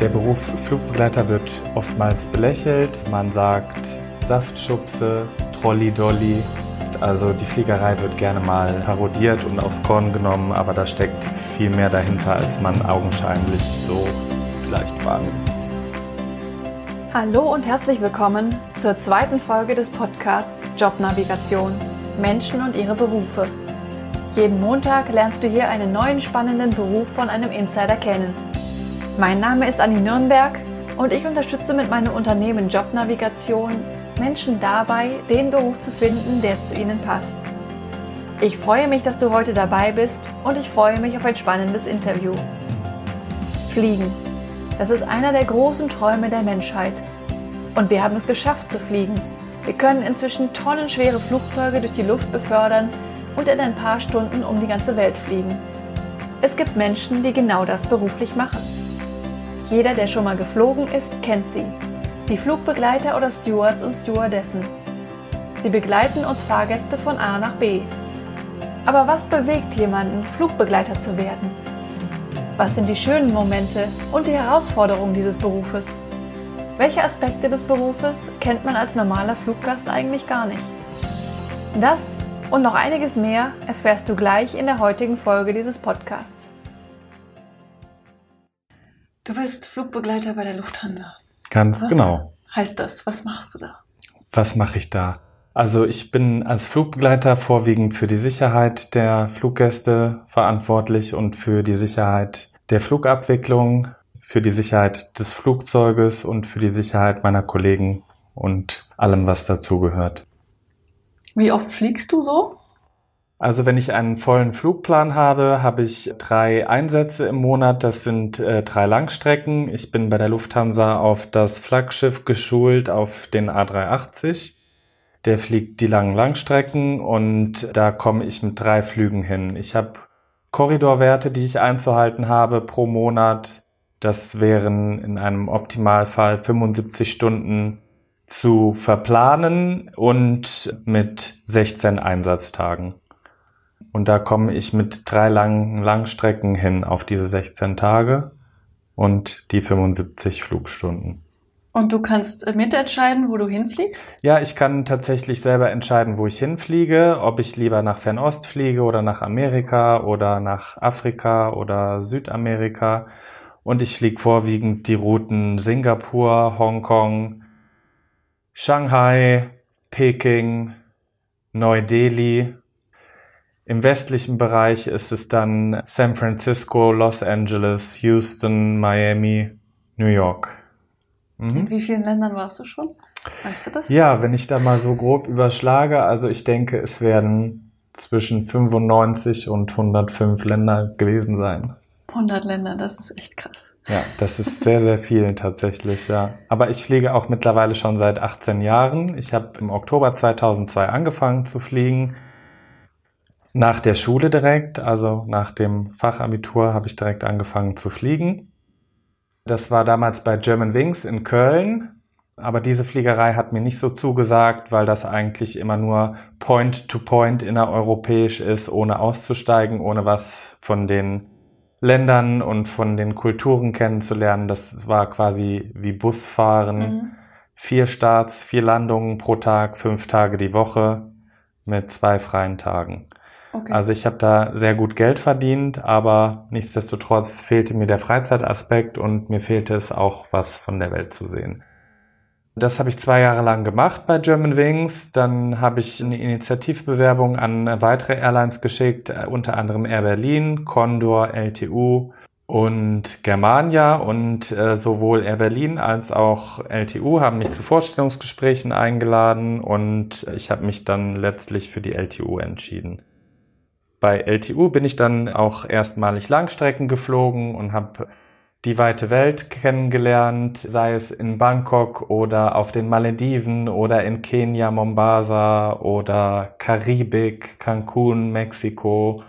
Der Beruf Flugbegleiter wird oftmals belächelt. Man sagt Saftschubse, Trolley-Dolly. Also die Fliegerei wird gerne mal parodiert und aufs Korn genommen, aber da steckt viel mehr dahinter, als man augenscheinlich so vielleicht wahrnimmt. Hallo und herzlich willkommen zur zweiten Folge des Podcasts Jobnavigation Menschen und ihre Berufe. Jeden Montag lernst du hier einen neuen spannenden Beruf von einem Insider kennen. Mein Name ist Anni Nürnberg und ich unterstütze mit meinem Unternehmen Jobnavigation Menschen dabei, den Beruf zu finden, der zu ihnen passt. Ich freue mich, dass du heute dabei bist und ich freue mich auf ein spannendes Interview. Fliegen. Das ist einer der großen Träume der Menschheit. Und wir haben es geschafft zu fliegen. Wir können inzwischen tonnenschwere Flugzeuge durch die Luft befördern und in ein paar Stunden um die ganze Welt fliegen. Es gibt Menschen, die genau das beruflich machen. Jeder, der schon mal geflogen ist, kennt sie. Die Flugbegleiter oder Stewards und Stewardessen. Sie begleiten uns Fahrgäste von A nach B. Aber was bewegt jemanden, Flugbegleiter zu werden? Was sind die schönen Momente und die Herausforderungen dieses Berufes? Welche Aspekte des Berufes kennt man als normaler Fluggast eigentlich gar nicht? Das und noch einiges mehr erfährst du gleich in der heutigen Folge dieses Podcasts. Du bist Flugbegleiter bei der Lufthansa. Ganz Was genau. heißt das? Was machst du da? Was mache ich da? Also ich bin als Flugbegleiter vorwiegend für die Sicherheit der Fluggäste verantwortlich und für die Sicherheit der Flugabwicklung, für die Sicherheit des Flugzeuges und für die Sicherheit meiner Kollegen und allem, was dazugehört. Wie oft fliegst du so? Also wenn ich einen vollen Flugplan habe, habe ich drei Einsätze im Monat. Das sind äh, drei Langstrecken. Ich bin bei der Lufthansa auf das Flaggschiff geschult, auf den A380. Der fliegt die langen Langstrecken und da komme ich mit drei Flügen hin. Ich habe Korridorwerte, die ich einzuhalten habe pro Monat. Das wären in einem Optimalfall 75 Stunden zu verplanen und mit 16 Einsatztagen. Und da komme ich mit drei langen Langstrecken hin auf diese 16 Tage und die 75 Flugstunden. Und du kannst äh, mitentscheiden, wo du hinfliegst? Ja, ich kann tatsächlich selber entscheiden, wo ich hinfliege, ob ich lieber nach Fernost fliege oder nach Amerika oder nach Afrika oder Südamerika. Und ich fliege vorwiegend die Routen Singapur, Hongkong, Shanghai, Peking, Neu-Delhi. Im westlichen Bereich ist es dann San Francisco, Los Angeles, Houston, Miami, New York. Mhm. In wie vielen Ländern warst du schon? Weißt du das? Ja, wenn ich da mal so grob überschlage, also ich denke, es werden zwischen 95 und 105 Länder gewesen sein. 100 Länder, das ist echt krass. Ja, das ist sehr, sehr viel tatsächlich, ja. Aber ich fliege auch mittlerweile schon seit 18 Jahren. Ich habe im Oktober 2002 angefangen zu fliegen. Nach der Schule direkt, also nach dem Fachabitur, habe ich direkt angefangen zu fliegen. Das war damals bei German Wings in Köln. Aber diese Fliegerei hat mir nicht so zugesagt, weil das eigentlich immer nur Point-to-Point -point innereuropäisch ist, ohne auszusteigen, ohne was von den Ländern und von den Kulturen kennenzulernen. Das war quasi wie Busfahren. Mhm. Vier Starts, vier Landungen pro Tag, fünf Tage die Woche mit zwei freien Tagen. Okay. Also ich habe da sehr gut Geld verdient, aber nichtsdestotrotz fehlte mir der Freizeitaspekt und mir fehlte es auch, was von der Welt zu sehen. Das habe ich zwei Jahre lang gemacht bei German Wings. Dann habe ich eine Initiativbewerbung an weitere Airlines geschickt, äh, unter anderem Air Berlin, Condor, LTU und Germania. Und äh, sowohl Air Berlin als auch LTU haben mich zu Vorstellungsgesprächen eingeladen und ich habe mich dann letztlich für die LTU entschieden. Bei LTU bin ich dann auch erstmalig Langstrecken geflogen und habe die weite Welt kennengelernt, sei es in Bangkok oder auf den Malediven oder in Kenia, Mombasa oder Karibik, Cancun, Mexiko,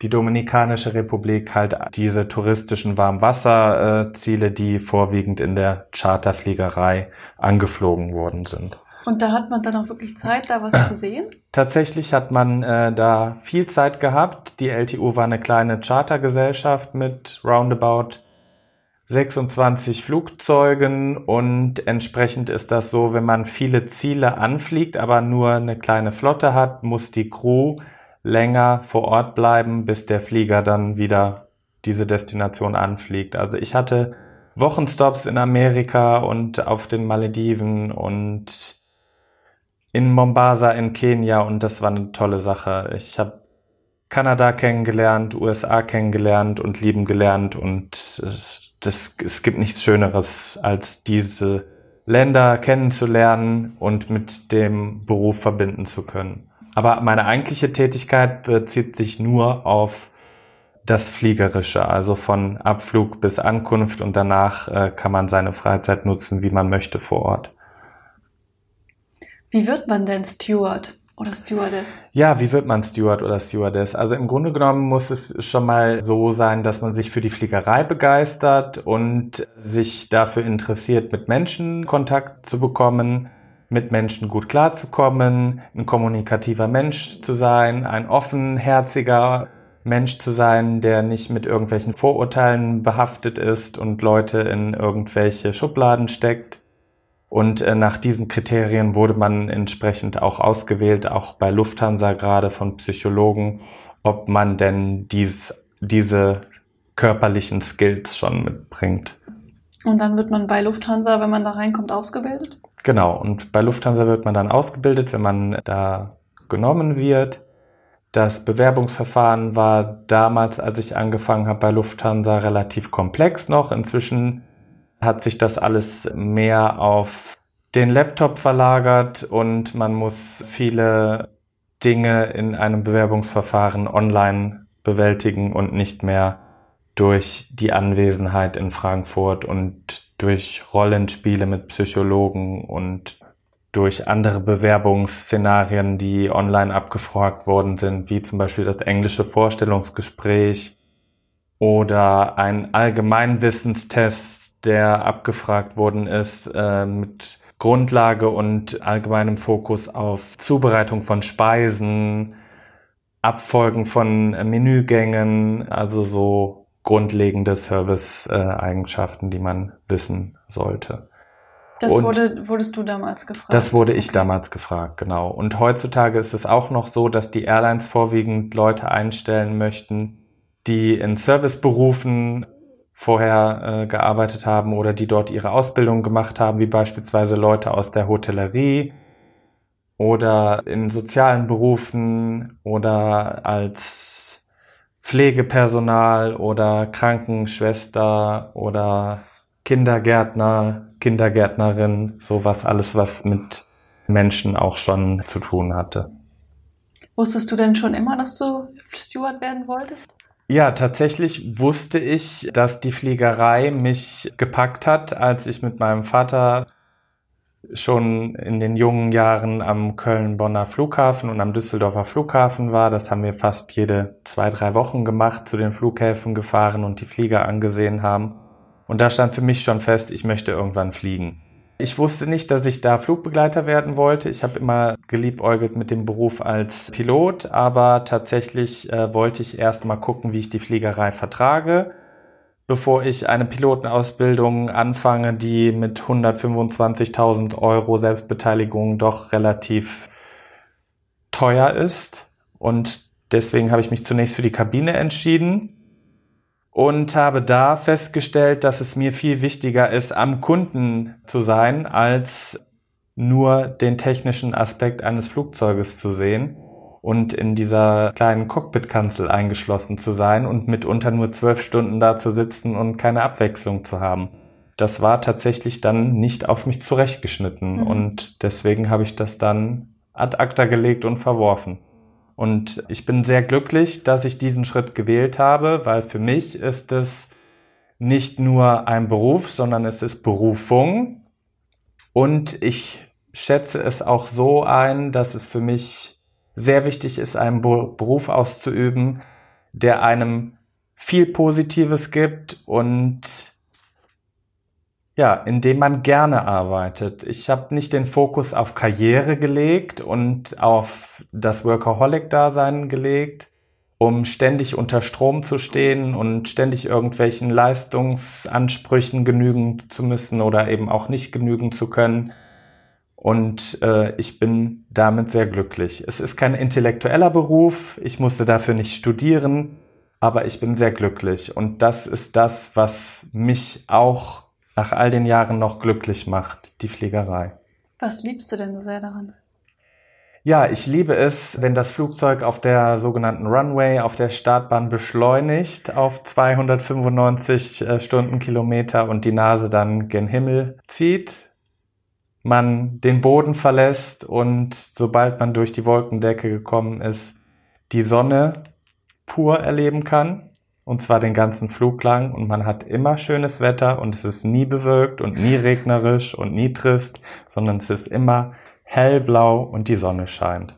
die Dominikanische Republik, halt diese touristischen Warmwasserziele, die vorwiegend in der Charterfliegerei angeflogen worden sind. Und da hat man dann auch wirklich Zeit, da was zu sehen? Tatsächlich hat man äh, da viel Zeit gehabt. Die LTU war eine kleine Chartergesellschaft mit roundabout 26 Flugzeugen und entsprechend ist das so, wenn man viele Ziele anfliegt, aber nur eine kleine Flotte hat, muss die Crew länger vor Ort bleiben, bis der Flieger dann wieder diese Destination anfliegt. Also ich hatte Wochenstops in Amerika und auf den Malediven und in Mombasa in Kenia und das war eine tolle Sache. Ich habe Kanada kennengelernt, USA kennengelernt und lieben gelernt und es, das, es gibt nichts Schöneres, als diese Länder kennenzulernen und mit dem Beruf verbinden zu können. Aber meine eigentliche Tätigkeit bezieht sich nur auf das Fliegerische, also von Abflug bis Ankunft und danach äh, kann man seine Freizeit nutzen, wie man möchte vor Ort. Wie wird man denn Steward oder Stewardess? Ja, wie wird man Steward oder Stewardess? Also im Grunde genommen muss es schon mal so sein, dass man sich für die Fliegerei begeistert und sich dafür interessiert, mit Menschen Kontakt zu bekommen, mit Menschen gut klarzukommen, ein kommunikativer Mensch zu sein, ein offenherziger Mensch zu sein, der nicht mit irgendwelchen Vorurteilen behaftet ist und Leute in irgendwelche Schubladen steckt. Und äh, nach diesen Kriterien wurde man entsprechend auch ausgewählt, auch bei Lufthansa gerade von Psychologen, ob man denn dies, diese körperlichen Skills schon mitbringt. Und dann wird man bei Lufthansa, wenn man da reinkommt, ausgebildet? Genau, und bei Lufthansa wird man dann ausgebildet, wenn man da genommen wird. Das Bewerbungsverfahren war damals, als ich angefangen habe bei Lufthansa, relativ komplex noch. Inzwischen hat sich das alles mehr auf den Laptop verlagert und man muss viele Dinge in einem Bewerbungsverfahren online bewältigen und nicht mehr durch die Anwesenheit in Frankfurt und durch Rollenspiele mit Psychologen und durch andere Bewerbungsszenarien, die online abgefragt worden sind, wie zum Beispiel das englische Vorstellungsgespräch oder ein Allgemeinwissenstest, der abgefragt worden ist äh, mit Grundlage und allgemeinem Fokus auf Zubereitung von Speisen, Abfolgen von Menügängen, also so grundlegende Service-Eigenschaften, die man wissen sollte. Das wurde, wurdest du damals gefragt? Das wurde ich okay. damals gefragt, genau. Und heutzutage ist es auch noch so, dass die Airlines vorwiegend Leute einstellen möchten, die in Serviceberufen vorher äh, gearbeitet haben oder die dort ihre Ausbildung gemacht haben, wie beispielsweise Leute aus der Hotellerie oder in sozialen Berufen oder als Pflegepersonal oder Krankenschwester oder Kindergärtner, Kindergärtnerin, sowas alles, was mit Menschen auch schon zu tun hatte. Wusstest du denn schon immer, dass du Steward werden wolltest? Ja, tatsächlich wusste ich, dass die Fliegerei mich gepackt hat, als ich mit meinem Vater schon in den jungen Jahren am Köln-Bonner Flughafen und am Düsseldorfer Flughafen war. Das haben wir fast jede zwei, drei Wochen gemacht, zu den Flughäfen gefahren und die Flieger angesehen haben. Und da stand für mich schon fest, ich möchte irgendwann fliegen. Ich wusste nicht, dass ich da Flugbegleiter werden wollte. Ich habe immer geliebäugelt mit dem Beruf als Pilot, aber tatsächlich äh, wollte ich erst mal gucken, wie ich die Fliegerei vertrage, bevor ich eine Pilotenausbildung anfange, die mit 125.000 Euro Selbstbeteiligung doch relativ teuer ist. Und deswegen habe ich mich zunächst für die Kabine entschieden und habe da festgestellt, dass es mir viel wichtiger ist, am Kunden zu sein, als nur den technischen Aspekt eines Flugzeuges zu sehen und in dieser kleinen Cockpitkanzel eingeschlossen zu sein und mitunter nur zwölf Stunden da zu sitzen und keine Abwechslung zu haben. Das war tatsächlich dann nicht auf mich zurechtgeschnitten mhm. und deswegen habe ich das dann ad acta gelegt und verworfen. Und ich bin sehr glücklich, dass ich diesen Schritt gewählt habe, weil für mich ist es nicht nur ein Beruf, sondern es ist Berufung. Und ich schätze es auch so ein, dass es für mich sehr wichtig ist, einen Beruf auszuüben, der einem viel Positives gibt und ja, indem man gerne arbeitet. Ich habe nicht den Fokus auf Karriere gelegt und auf das Workaholic-Dasein gelegt um ständig unter Strom zu stehen und ständig irgendwelchen Leistungsansprüchen genügen zu müssen oder eben auch nicht genügen zu können. Und äh, ich bin damit sehr glücklich. Es ist kein intellektueller Beruf, ich musste dafür nicht studieren, aber ich bin sehr glücklich. Und das ist das, was mich auch nach all den Jahren noch glücklich macht, die Fliegerei. Was liebst du denn so sehr daran? Ja, ich liebe es, wenn das Flugzeug auf der sogenannten Runway, auf der Startbahn beschleunigt auf 295 äh, Stundenkilometer und die Nase dann gen Himmel zieht. Man den Boden verlässt und sobald man durch die Wolkendecke gekommen ist, die Sonne pur erleben kann. Und zwar den ganzen Flug lang. Und man hat immer schönes Wetter und es ist nie bewölkt und nie regnerisch und nie trist, sondern es ist immer hellblau und die Sonne scheint.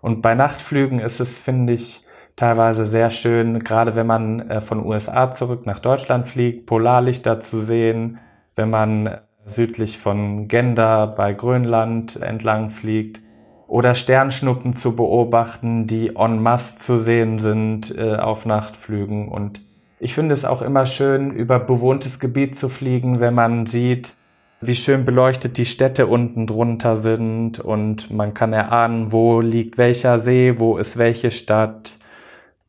Und bei Nachtflügen ist es, finde ich, teilweise sehr schön, gerade wenn man äh, von USA zurück nach Deutschland fliegt, Polarlichter zu sehen, wenn man südlich von Genda bei Grönland entlang fliegt oder Sternschnuppen zu beobachten, die en masse zu sehen sind äh, auf Nachtflügen. Und ich finde es auch immer schön, über bewohntes Gebiet zu fliegen, wenn man sieht, wie schön beleuchtet die Städte unten drunter sind und man kann erahnen, wo liegt welcher See, wo ist welche Stadt.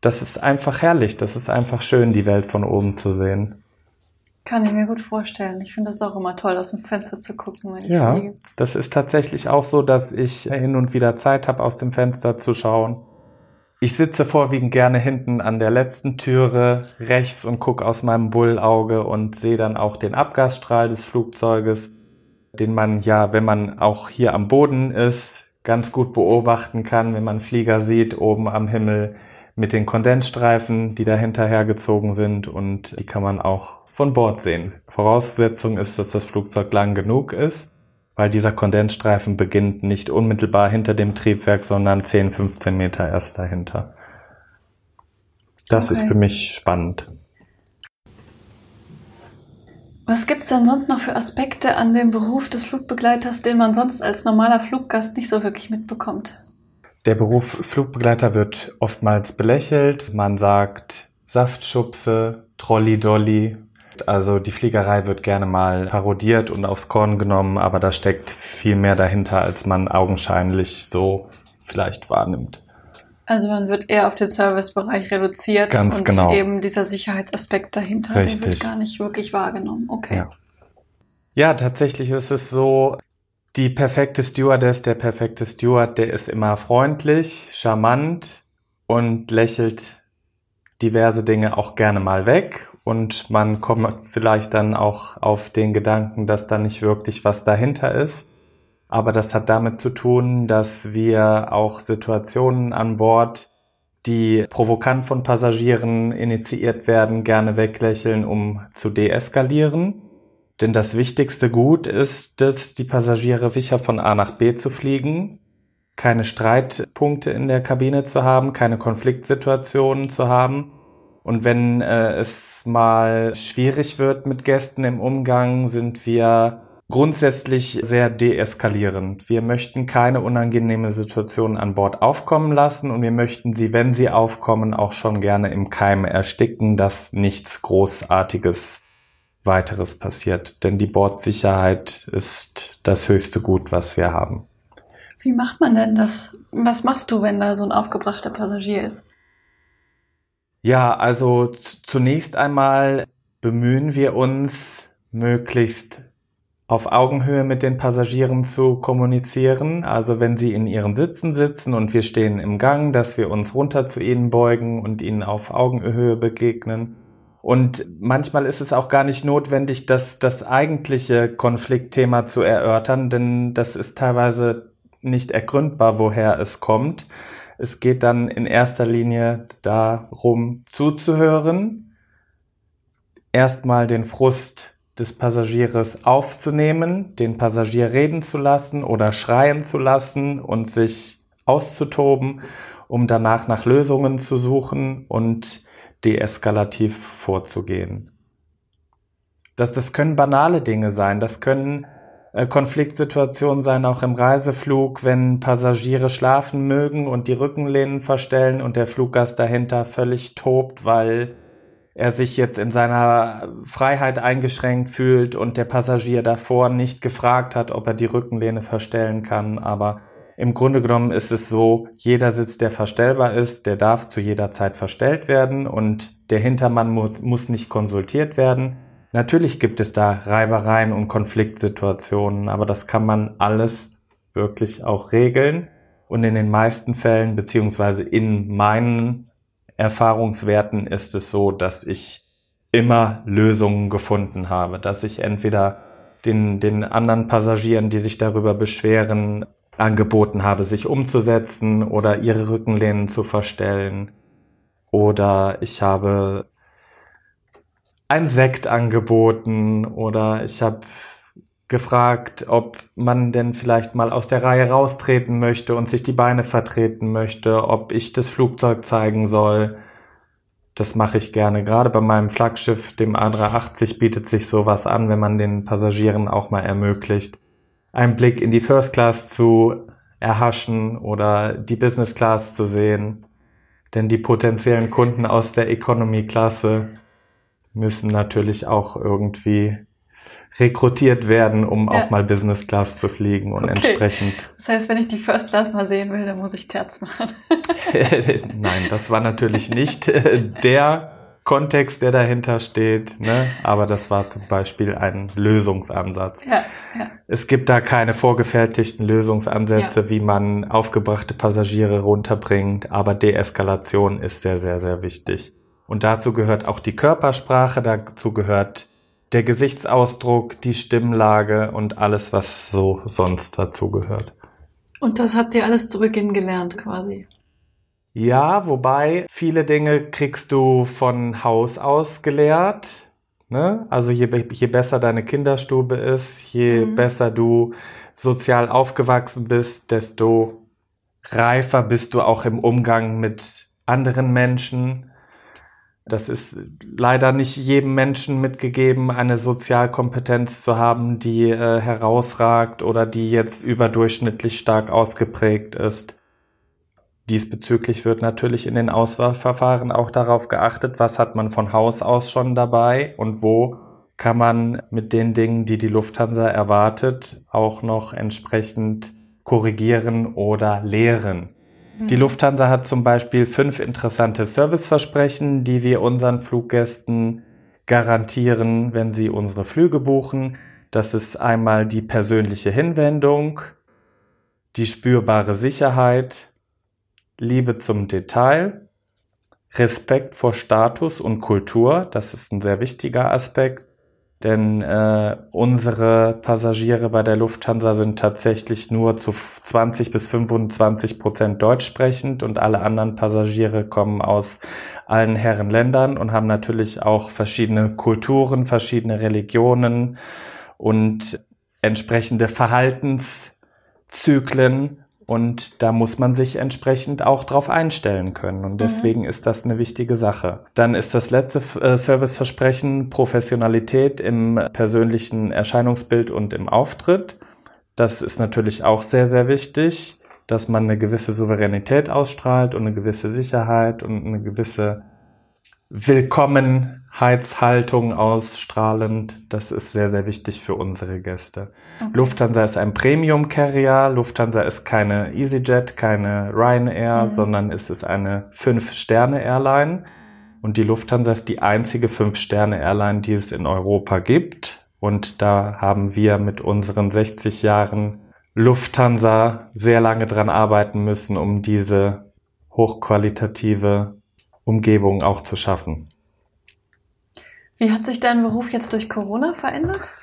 Das ist einfach herrlich, das ist einfach schön, die Welt von oben zu sehen. Kann ich mir gut vorstellen. Ich finde das auch immer toll, aus dem Fenster zu gucken, wenn ich ja, fliege. das ist tatsächlich auch so, dass ich hin und wieder Zeit habe, aus dem Fenster zu schauen. Ich sitze vorwiegend gerne hinten an der letzten Türe rechts und gucke aus meinem Bullauge und sehe dann auch den Abgasstrahl des Flugzeuges, den man ja, wenn man auch hier am Boden ist, ganz gut beobachten kann, wenn man Flieger sieht oben am Himmel mit den Kondensstreifen, die dahinter hergezogen sind und die kann man auch von Bord sehen. Voraussetzung ist, dass das Flugzeug lang genug ist weil dieser Kondensstreifen beginnt nicht unmittelbar hinter dem Triebwerk, sondern 10, 15 Meter erst dahinter. Das okay. ist für mich spannend. Was gibt es denn sonst noch für Aspekte an dem Beruf des Flugbegleiters, den man sonst als normaler Fluggast nicht so wirklich mitbekommt? Der Beruf Flugbegleiter wird oftmals belächelt. Man sagt Saftschubse, Trolley-Dolly, also die Fliegerei wird gerne mal parodiert und aufs Korn genommen, aber da steckt viel mehr dahinter, als man augenscheinlich so vielleicht wahrnimmt. Also man wird eher auf den Servicebereich reduziert Ganz und genau. eben dieser Sicherheitsaspekt dahinter, Richtig. der wird gar nicht wirklich wahrgenommen. Okay. Ja. ja, tatsächlich ist es so, die perfekte Stewardess, der perfekte Steward, der ist immer freundlich, charmant und lächelt diverse Dinge auch gerne mal weg und man kommt vielleicht dann auch auf den Gedanken, dass da nicht wirklich was dahinter ist. Aber das hat damit zu tun, dass wir auch Situationen an Bord, die provokant von Passagieren initiiert werden, gerne weglächeln, um zu deeskalieren. Denn das wichtigste Gut ist es, die Passagiere sicher von A nach B zu fliegen, keine Streitpunkte in der Kabine zu haben, keine Konfliktsituationen zu haben und wenn äh, es mal schwierig wird mit Gästen im Umgang, sind wir grundsätzlich sehr deeskalierend. Wir möchten keine unangenehme Situation an Bord aufkommen lassen und wir möchten sie, wenn sie aufkommen, auch schon gerne im Keim ersticken, dass nichts Großartiges weiteres passiert. Denn die Bordsicherheit ist das höchste Gut, was wir haben. Wie macht man denn das? Was machst du, wenn da so ein aufgebrachter Passagier ist? Ja, also zunächst einmal bemühen wir uns, möglichst auf Augenhöhe mit den Passagieren zu kommunizieren. Also wenn sie in ihren Sitzen sitzen und wir stehen im Gang, dass wir uns runter zu ihnen beugen und ihnen auf Augenhöhe begegnen. Und manchmal ist es auch gar nicht notwendig, das, das eigentliche Konfliktthema zu erörtern, denn das ist teilweise nicht ergründbar, woher es kommt. Es geht dann in erster Linie darum, zuzuhören, erstmal den Frust des Passagiers aufzunehmen, den Passagier reden zu lassen oder schreien zu lassen und sich auszutoben, um danach nach Lösungen zu suchen und deeskalativ vorzugehen. Das, das können banale Dinge sein, das können Konfliktsituationen sein, auch im Reiseflug, wenn Passagiere schlafen mögen und die Rückenlehnen verstellen und der Fluggast dahinter völlig tobt, weil er sich jetzt in seiner Freiheit eingeschränkt fühlt und der Passagier davor nicht gefragt hat, ob er die Rückenlehne verstellen kann. Aber im Grunde genommen ist es so, jeder Sitz, der verstellbar ist, der darf zu jeder Zeit verstellt werden und der Hintermann mu muss nicht konsultiert werden. Natürlich gibt es da Reibereien und Konfliktsituationen, aber das kann man alles wirklich auch regeln. Und in den meisten Fällen, beziehungsweise in meinen Erfahrungswerten ist es so, dass ich immer Lösungen gefunden habe, dass ich entweder den, den anderen Passagieren, die sich darüber beschweren, angeboten habe, sich umzusetzen oder ihre Rückenlehnen zu verstellen. Oder ich habe ein Sekt angeboten oder ich habe gefragt, ob man denn vielleicht mal aus der Reihe raustreten möchte und sich die Beine vertreten möchte, ob ich das Flugzeug zeigen soll. Das mache ich gerne. Gerade bei meinem Flaggschiff, dem A380, bietet sich sowas an, wenn man den Passagieren auch mal ermöglicht, einen Blick in die First Class zu erhaschen oder die Business Class zu sehen. Denn die potenziellen Kunden aus der Economy Klasse müssen natürlich auch irgendwie rekrutiert werden, um ja. auch mal Business Class zu fliegen und okay. entsprechend. Das heißt, wenn ich die First Class mal sehen will, dann muss ich Terz machen. Nein, das war natürlich nicht äh, der Kontext, der dahinter steht, ne? aber das war zum Beispiel ein Lösungsansatz. Ja, ja. Es gibt da keine vorgefertigten Lösungsansätze, ja. wie man aufgebrachte Passagiere runterbringt, aber Deeskalation ist sehr, sehr, sehr wichtig. Und dazu gehört auch die Körpersprache, dazu gehört der Gesichtsausdruck, die Stimmlage und alles, was so sonst dazu gehört. Und das habt ihr alles zu Beginn gelernt quasi? Ja, wobei viele Dinge kriegst du von Haus aus gelehrt. Ne? Also je, je besser deine Kinderstube ist, je mhm. besser du sozial aufgewachsen bist, desto reifer bist du auch im Umgang mit anderen Menschen. Das ist leider nicht jedem Menschen mitgegeben, eine Sozialkompetenz zu haben, die äh, herausragt oder die jetzt überdurchschnittlich stark ausgeprägt ist. Diesbezüglich wird natürlich in den Auswahlverfahren auch darauf geachtet, was hat man von Haus aus schon dabei und wo kann man mit den Dingen, die die Lufthansa erwartet, auch noch entsprechend korrigieren oder lehren. Die mhm. Lufthansa hat zum Beispiel fünf interessante Serviceversprechen, die wir unseren Fluggästen garantieren, wenn sie unsere Flüge buchen. Das ist einmal die persönliche Hinwendung, die spürbare Sicherheit, Liebe zum Detail, Respekt vor Status und Kultur, das ist ein sehr wichtiger Aspekt, denn äh, unsere Passagiere bei der Lufthansa sind tatsächlich nur zu 20 bis 25 Prozent deutsch sprechend und alle anderen Passagiere kommen aus allen Herren Ländern und haben natürlich auch verschiedene Kulturen, verschiedene Religionen und entsprechende Verhaltenszyklen und da muss man sich entsprechend auch drauf einstellen können. Und mhm. deswegen mhm. ist das eine wichtige Sache. Dann ist das letzte äh, Serviceversprechen Professionalität im persönlichen Erscheinungsbild und im Auftritt. Das ist natürlich auch sehr, sehr wichtig, dass man eine gewisse Souveränität ausstrahlt und eine gewisse Sicherheit und eine gewisse Willkommenheitshaltung ausstrahlend. Das ist sehr, sehr wichtig für unsere Gäste. Okay. Lufthansa ist ein Premium-Carrier. Lufthansa ist keine EasyJet, keine Ryanair, mhm. sondern es ist eine Fünf-Sterne-Airline. Und die Lufthansa ist die einzige Fünf-Sterne-Airline, die es in Europa gibt. Und da haben wir mit unseren 60 Jahren Lufthansa sehr lange dran arbeiten müssen, um diese hochqualitative Umgebung auch zu schaffen. Wie hat sich dein Beruf jetzt durch Corona verändert?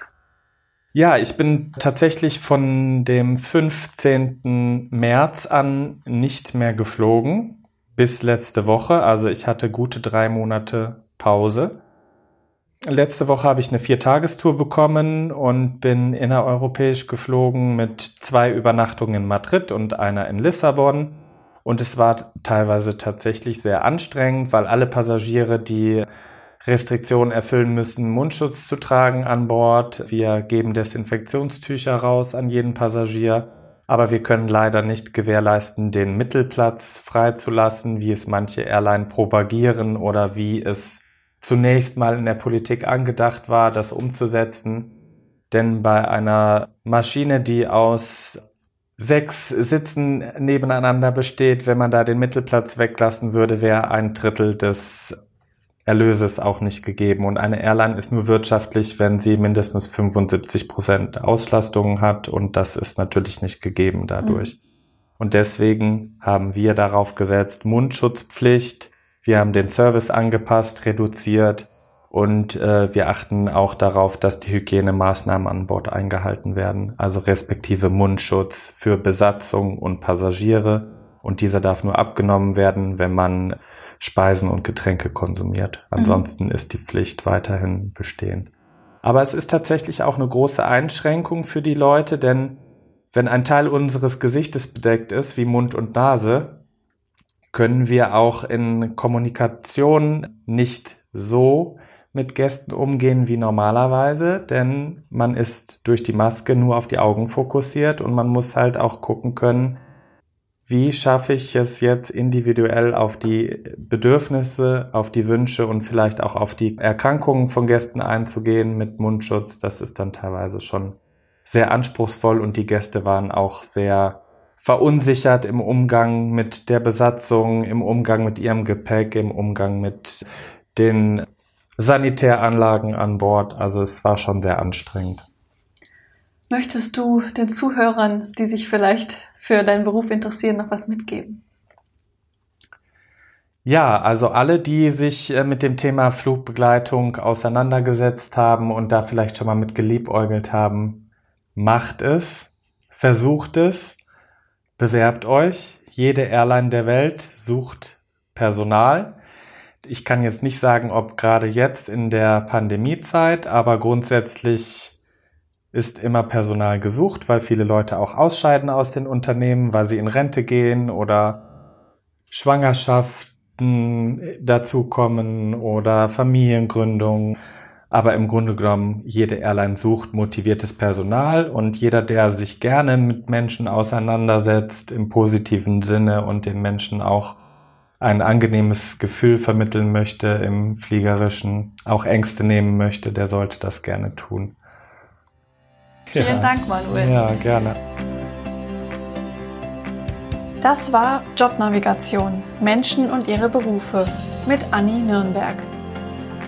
Ja, ich bin tatsächlich von dem 15. März an nicht mehr geflogen bis letzte Woche. Also ich hatte gute drei Monate Pause. Letzte Woche habe ich eine Viertagestour bekommen und bin innereuropäisch geflogen mit zwei Übernachtungen in Madrid und einer in Lissabon. Und es war teilweise tatsächlich sehr anstrengend, weil alle Passagiere, die Restriktionen erfüllen müssen, Mundschutz zu tragen an Bord. Wir geben Desinfektionstücher raus an jeden Passagier. Aber wir können leider nicht gewährleisten, den Mittelplatz freizulassen, wie es manche Airline propagieren oder wie es zunächst mal in der Politik angedacht war, das umzusetzen. Denn bei einer Maschine, die aus sechs Sitzen nebeneinander besteht, wenn man da den Mittelplatz weglassen würde, wäre ein Drittel des Erlöses auch nicht gegeben. Und eine Airline ist nur wirtschaftlich, wenn sie mindestens 75 Prozent Auslastung hat. Und das ist natürlich nicht gegeben dadurch. Mhm. Und deswegen haben wir darauf gesetzt, Mundschutzpflicht. Wir haben den Service angepasst, reduziert und äh, wir achten auch darauf, dass die Hygienemaßnahmen an Bord eingehalten werden, also respektive Mundschutz für Besatzung und Passagiere. Und dieser darf nur abgenommen werden, wenn man Speisen und Getränke konsumiert. Mhm. Ansonsten mhm. ist die Pflicht weiterhin bestehend. Aber es ist tatsächlich auch eine große Einschränkung für die Leute, denn wenn ein Teil unseres Gesichtes bedeckt ist, wie Mund und Nase, können wir auch in Kommunikation nicht so mit Gästen umgehen wie normalerweise, denn man ist durch die Maske nur auf die Augen fokussiert und man muss halt auch gucken können, wie schaffe ich es jetzt individuell auf die Bedürfnisse, auf die Wünsche und vielleicht auch auf die Erkrankungen von Gästen einzugehen mit Mundschutz. Das ist dann teilweise schon sehr anspruchsvoll und die Gäste waren auch sehr verunsichert im Umgang mit der Besatzung, im Umgang mit ihrem Gepäck, im Umgang mit den Sanitäranlagen an Bord. Also es war schon sehr anstrengend. Möchtest du den Zuhörern, die sich vielleicht für deinen Beruf interessieren, noch was mitgeben? Ja, also alle, die sich äh, mit dem Thema Flugbegleitung auseinandergesetzt haben und da vielleicht schon mal mit geliebäugelt haben, macht es, versucht es, bewerbt euch. Jede Airline der Welt sucht Personal. Ich kann jetzt nicht sagen, ob gerade jetzt in der Pandemiezeit, aber grundsätzlich ist immer Personal gesucht, weil viele Leute auch ausscheiden aus den Unternehmen, weil sie in Rente gehen oder Schwangerschaften dazukommen oder Familiengründung. Aber im Grunde genommen, jede Airline sucht motiviertes Personal und jeder, der sich gerne mit Menschen auseinandersetzt im positiven Sinne und den Menschen auch ein angenehmes Gefühl vermitteln möchte im Fliegerischen, auch Ängste nehmen möchte, der sollte das gerne tun. Vielen ja. Dank, Manuel. Ja, gerne. Das war Jobnavigation, Menschen und ihre Berufe mit Anni Nürnberg.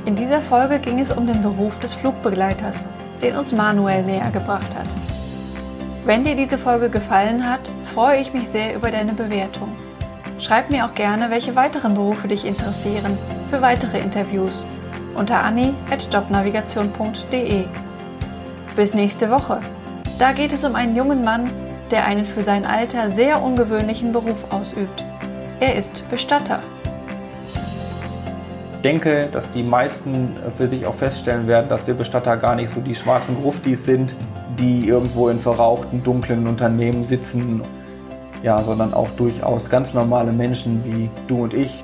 In dieser Folge ging es um den Beruf des Flugbegleiters, den uns Manuel näher gebracht hat. Wenn dir diese Folge gefallen hat, freue ich mich sehr über deine Bewertung. Schreib mir auch gerne, welche weiteren Berufe dich interessieren für weitere Interviews unter anni.jobnavigation.de. Bis nächste Woche. Da geht es um einen jungen Mann, der einen für sein Alter sehr ungewöhnlichen Beruf ausübt. Er ist Bestatter. Ich denke, dass die meisten für sich auch feststellen werden, dass wir Bestatter gar nicht so die schwarzen Gruftis sind, die irgendwo in verrauchten, dunklen Unternehmen sitzen, ja, sondern auch durchaus ganz normale Menschen wie du und ich,